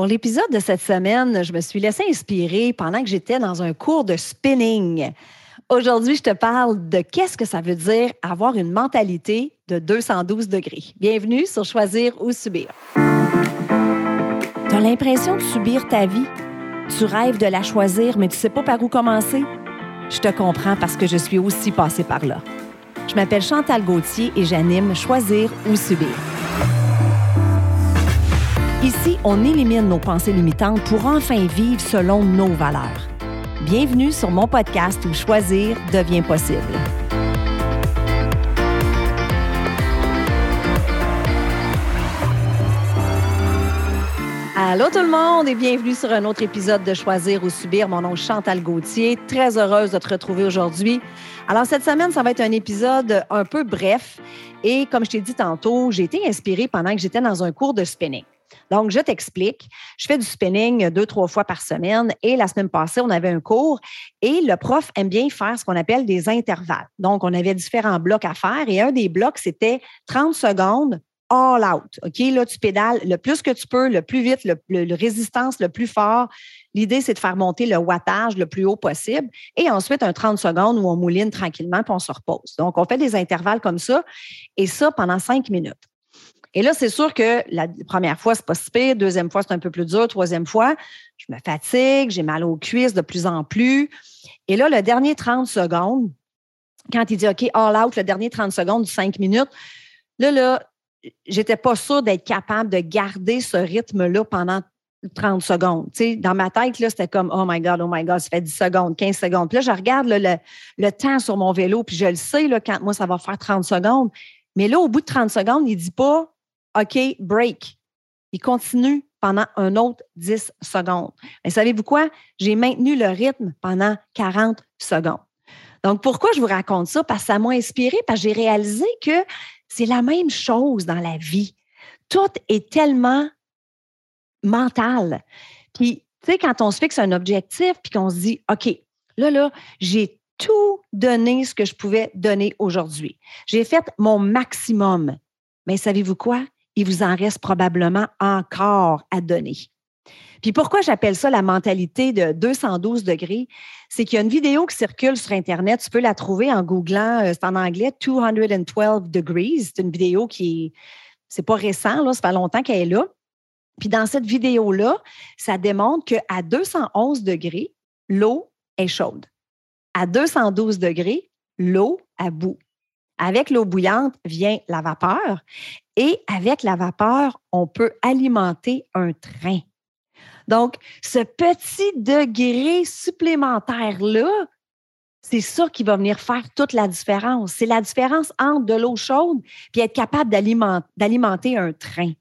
Pour l'épisode de cette semaine, je me suis laissée inspirer pendant que j'étais dans un cours de spinning. Aujourd'hui, je te parle de qu'est-ce que ça veut dire avoir une mentalité de 212 degrés. Bienvenue sur Choisir ou Subir. Tu as l'impression de subir ta vie? Tu rêves de la choisir, mais tu sais pas par où commencer? Je te comprends parce que je suis aussi passée par là. Je m'appelle Chantal Gauthier et j'anime Choisir ou Subir. Ici, on élimine nos pensées limitantes pour enfin vivre selon nos valeurs. Bienvenue sur mon podcast où choisir devient possible. Allô tout le monde et bienvenue sur un autre épisode de Choisir ou Subir. Mon nom est Chantal Gauthier. Très heureuse de te retrouver aujourd'hui. Alors cette semaine, ça va être un épisode un peu bref et comme je t'ai dit tantôt, j'ai été inspirée pendant que j'étais dans un cours de spinning. Donc, je t'explique. Je fais du spinning deux, trois fois par semaine et la semaine passée, on avait un cours et le prof aime bien faire ce qu'on appelle des intervalles. Donc, on avait différents blocs à faire et un des blocs, c'était 30 secondes all out. OK? Là, tu pédales le plus que tu peux, le plus vite, le, résistance le plus fort. L'idée, c'est de faire monter le wattage le plus haut possible. Et ensuite, un 30 secondes où on mouline tranquillement puis on se repose. Donc, on fait des intervalles comme ça et ça pendant cinq minutes. Et là, c'est sûr que la première fois, c'est pas si. Deuxième fois, c'est un peu plus dur. Troisième fois, je me fatigue, j'ai mal aux cuisses de plus en plus. Et là, le dernier 30 secondes, quand il dit OK, all out, le dernier 30 secondes, 5 minutes, là, là, j'étais pas sûre d'être capable de garder ce rythme-là pendant 30 secondes. Tu dans ma tête, là, c'était comme Oh my God, oh my God, ça fait 10 secondes, 15 secondes. Puis là, je regarde le, le, temps sur mon vélo, puis je le sais là, quand moi, ça va faire 30 secondes. Mais là, au bout de 30 secondes, il dit pas OK, break. Il continue pendant un autre 10 secondes. Mais savez-vous quoi? J'ai maintenu le rythme pendant 40 secondes. Donc, pourquoi je vous raconte ça? Parce que ça m'a inspiré, parce que j'ai réalisé que c'est la même chose dans la vie. Tout est tellement mental. Puis, tu sais, quand on se fixe un objectif, puis qu'on se dit, OK, là, là, j'ai tout donné ce que je pouvais donner aujourd'hui. J'ai fait mon maximum. Mais savez-vous quoi? Il vous en reste probablement encore à donner. Puis pourquoi j'appelle ça la mentalité de 212 degrés? C'est qu'il y a une vidéo qui circule sur Internet. Tu peux la trouver en googlant, euh, c'est en anglais, 212 degrees. C'est une vidéo qui est, c'est pas récent, là, c'est pas longtemps qu'elle est là. Puis dans cette vidéo-là, ça démontre qu'à 211 degrés, l'eau est chaude. À 212 degrés, l'eau a bout. Avec l'eau bouillante vient la vapeur et avec la vapeur, on peut alimenter un train. Donc, ce petit degré supplémentaire-là, c'est ça qui va venir faire toute la différence. C'est la différence entre de l'eau chaude et être capable d'alimenter un train.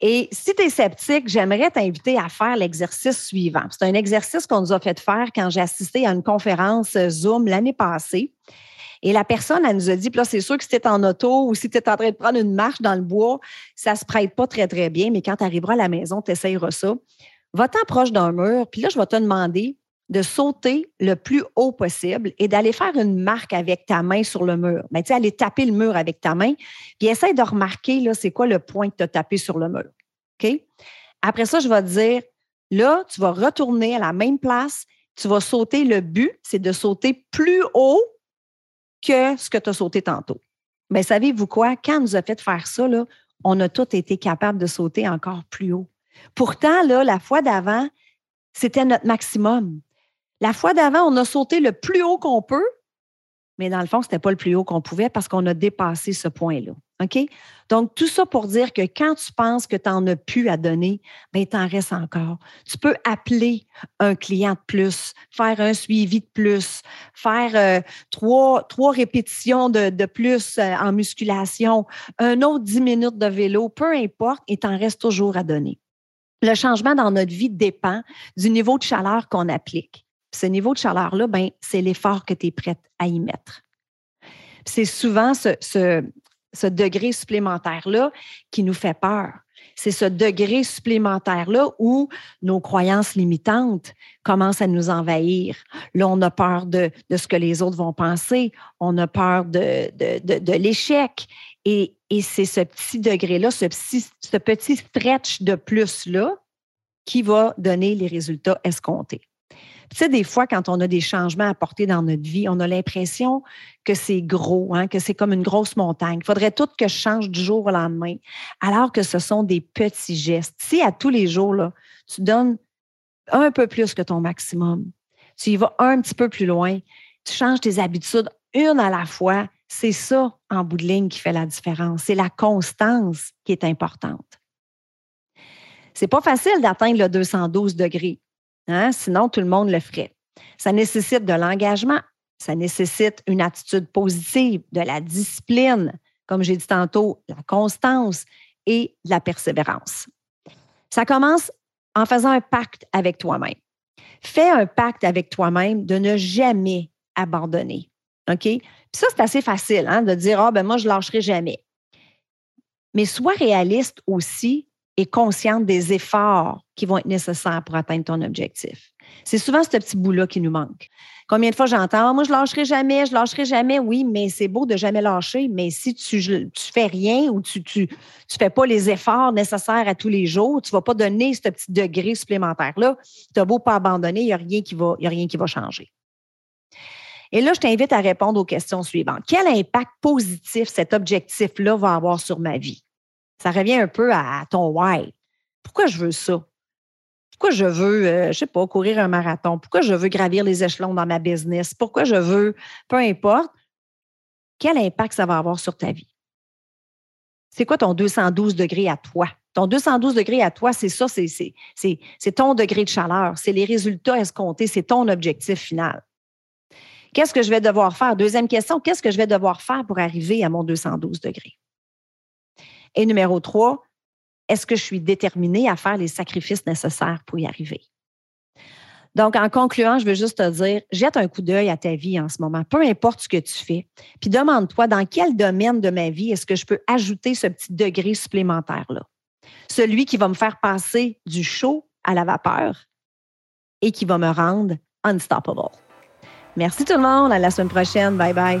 Et si tu es sceptique, j'aimerais t'inviter à faire l'exercice suivant. C'est un exercice qu'on nous a fait faire quand j'ai assisté à une conférence Zoom l'année passée. Et la personne, elle nous a dit, puis là, c'est sûr que si tu es en auto ou si tu es en train de prendre une marche dans le bois, ça ne se prête pas très, très bien, mais quand tu arriveras à la maison, tu essayeras ça. Va-t'en proche d'un mur, puis là, je vais te demander de sauter le plus haut possible et d'aller faire une marque avec ta main sur le mur. Mais tu sais, aller taper le mur avec ta main, puis essaye de remarquer, là, c'est quoi le point que tu as tapé sur le mur. OK? Après ça, je vais te dire, là, tu vas retourner à la même place, tu vas sauter. Le but, c'est de sauter plus haut que ce que tu as sauté tantôt. Mais savez-vous quoi? Quand nous a fait faire ça, on a tous été capables de sauter encore plus haut. Pourtant, là, la fois d'avant, c'était notre maximum. La fois d'avant, on a sauté le plus haut qu'on peut, mais dans le fond, ce n'était pas le plus haut qu'on pouvait parce qu'on a dépassé ce point-là. OK? Donc, tout ça pour dire que quand tu penses que tu n'en as plus à donner, bien, tu en restes encore. Tu peux appeler un client de plus, faire un suivi de plus, faire euh, trois, trois répétitions de, plus euh, en musculation, un autre dix minutes de vélo, peu importe, et tu en restes toujours à donner. Le changement dans notre vie dépend du niveau de chaleur qu'on applique. Ce niveau de chaleur-là, ben, c'est l'effort que tu es prête à y mettre. C'est souvent ce, degré supplémentaire-là qui nous fait peur. C'est ce degré supplémentaire-là où nos croyances limitantes commencent à nous envahir. Là, on a peur de, ce que les autres vont penser, on a peur de, l'échec. Et, c'est ce petit degré-là, ce petit stretch de plus-là qui va donner les résultats escomptés. Tu sais, des fois, quand on a des changements à apporter dans notre vie, on a l'impression que c'est gros, hein, que c'est comme une grosse montagne. Il faudrait tout que je change du jour au lendemain, alors que ce sont des petits gestes. Si à tous les jours, là, tu donnes un peu plus que ton maximum, tu y vas un petit peu plus loin, tu changes tes habitudes une à la fois, c'est ça, en bout de ligne, qui fait la différence. C'est la constance qui est importante. C'est pas facile d'atteindre le 212 degrés. Hein? Sinon, tout le monde le ferait. Ça nécessite de l'engagement, ça nécessite une attitude positive, de la discipline, comme j'ai dit tantôt, la constance et la persévérance. Ça commence en faisant un pacte avec toi-même. Fais un pacte avec toi-même de ne jamais abandonner. OK? Puis ça, c'est assez facile hein, de dire Ah, ben moi, je lâcherai jamais. Mais sois réaliste aussi et consciente des efforts qui vont être nécessaires pour atteindre ton objectif. C'est souvent ce petit bout-là qui nous manque. Combien de fois j'entends, moi, je lâcherai jamais, je lâcherai jamais. Oui, mais c'est beau de jamais lâcher, mais si tu ne fais rien ou tu ne fais pas les efforts nécessaires à tous les jours, tu ne vas pas donner ce petit degré supplémentaire-là, tu as beau pas abandonner, il n'y va, a rien qui va changer. Et là, je t'invite à répondre aux questions suivantes. Quel impact positif cet objectif-là va avoir sur ma vie? Ça revient un peu à ton why. Pourquoi je veux ça? Pourquoi je veux, euh, je ne sais pas, courir un marathon? Pourquoi je veux gravir les échelons dans ma business? Pourquoi je veux, peu importe, quel impact ça va avoir sur ta vie? C'est quoi ton 212 degrés à toi? Ton 212 degrés à toi, c'est ça, c'est ton degré de chaleur, c'est les résultats escomptés, c'est ton objectif final. Qu'est-ce que je vais devoir faire? Deuxième question, qu'est-ce que je vais devoir faire pour arriver à mon 212 degrés? Et numéro trois, est-ce que je suis déterminée à faire les sacrifices nécessaires pour y arriver? Donc, en concluant, je veux juste te dire, jette un coup d'œil à ta vie en ce moment, peu importe ce que tu fais, puis demande-toi dans quel domaine de ma vie est-ce que je peux ajouter ce petit degré supplémentaire-là? Celui qui va me faire passer du chaud à la vapeur et qui va me rendre unstoppable. Merci tout le monde, à la semaine prochaine. Bye bye.